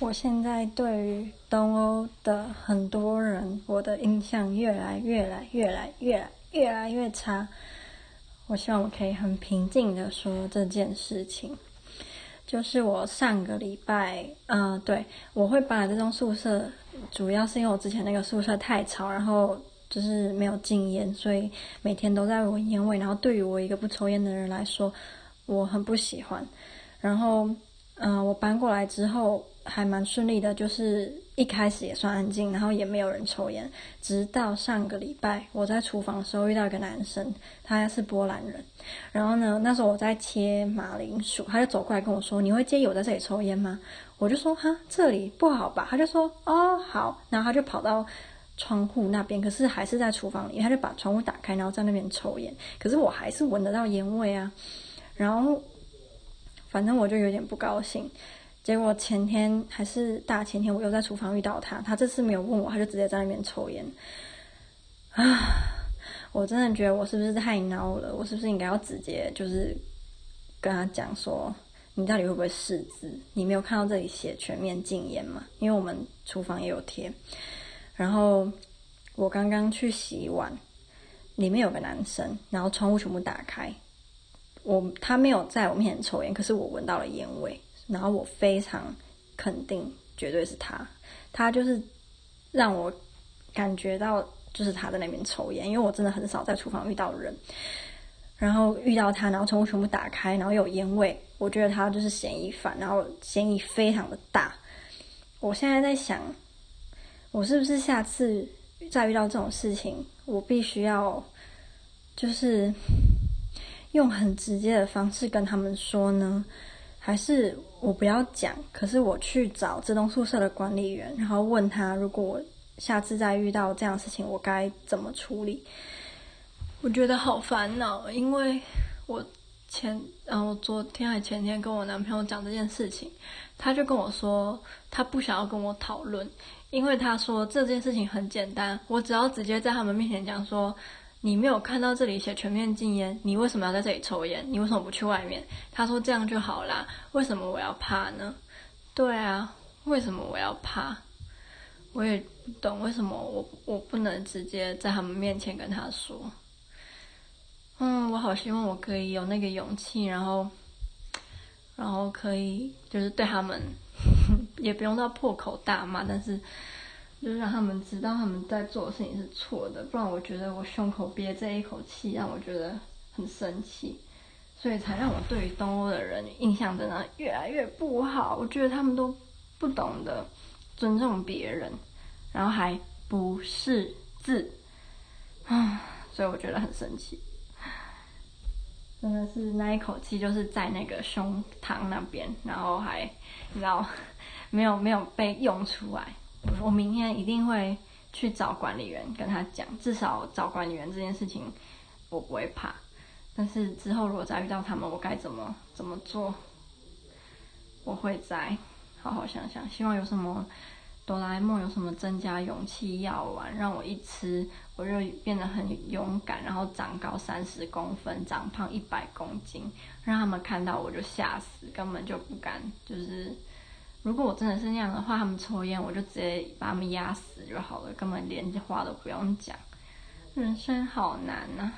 我现在对于东欧的很多人，我的印象越来越来越来越来越来越差。我希望我可以很平静的说这件事情。就是我上个礼拜，呃，对，我会搬来这栋宿舍，主要是因为我之前那个宿舍太吵，然后就是没有禁烟，所以每天都在闻烟味。然后对于我一个不抽烟的人来说，我很不喜欢。然后，嗯、我搬过来之后。还蛮顺利的，就是一开始也算安静，然后也没有人抽烟。直到上个礼拜，我在厨房的时候遇到一个男生，他是波兰人。然后呢，那时候我在切马铃薯，他就走过来跟我说：“你会介意我在这里抽烟吗？”我就说：“哈，这里不好吧？”他就说：“哦，好。”然后他就跑到窗户那边，可是还是在厨房里，他就把窗户打开，然后在那边抽烟。可是我还是闻得到烟味啊。然后，反正我就有点不高兴。结果前天还是大前天，我又在厨房遇到他。他这次没有问我，他就直接在那边抽烟。啊，我真的觉得我是不是太孬了？我是不是应该要直接就是跟他讲说，你到底会不会识字？你没有看到这里写全面禁烟吗？因为我们厨房也有贴。然后我刚刚去洗碗，里面有个男生，然后窗户全部打开。我他没有在我面前抽烟，可是我闻到了烟味。然后我非常肯定，绝对是他，他就是让我感觉到，就是他在那边抽烟，因为我真的很少在厨房遇到人，然后遇到他，然后窗户全部打开，然后有烟味，我觉得他就是嫌疑犯，然后嫌疑非常的大。我现在在想，我是不是下次再遇到这种事情，我必须要就是用很直接的方式跟他们说呢？还是我不要讲，可是我去找这栋宿舍的管理员，然后问他，如果我下次再遇到这样的事情，我该怎么处理？我觉得好烦恼，因为我前，然后昨天还前天跟我男朋友讲这件事情，他就跟我说他不想要跟我讨论，因为他说这件事情很简单，我只要直接在他们面前讲说。你没有看到这里写全面禁烟，你为什么要在这里抽烟？你为什么不去外面？他说这样就好啦，为什么我要怕呢？对啊，为什么我要怕？我也不懂为什么我我不能直接在他们面前跟他说。嗯，我好希望我可以有那个勇气，然后，然后可以就是对他们，也不用到破口大骂，但是。就是让他们知道他们在做的事情是错的，不然我觉得我胸口憋这一口气让我觉得很生气，所以才让我对于东欧的人印象真的越来越不好。我觉得他们都不懂得尊重别人，然后还不识字，啊，所以我觉得很生气。真的是那一口气就是在那个胸膛那边，然后还你知道没有没有被用出来。我明天一定会去找管理员跟他讲，至少找管理员这件事情我不会怕。但是之后如果再遇到他们，我该怎么怎么做？我会再好好想想。希望有什么哆啦 A 梦有什么增加勇气药丸，让我一吃我就变得很勇敢，然后长高三十公分，长胖一百公斤，让他们看到我就吓死，根本就不敢就是。如果我真的是那样的话，他们抽烟，我就直接把他们压死就好了，根本连话都不用讲。人生好难呐、啊。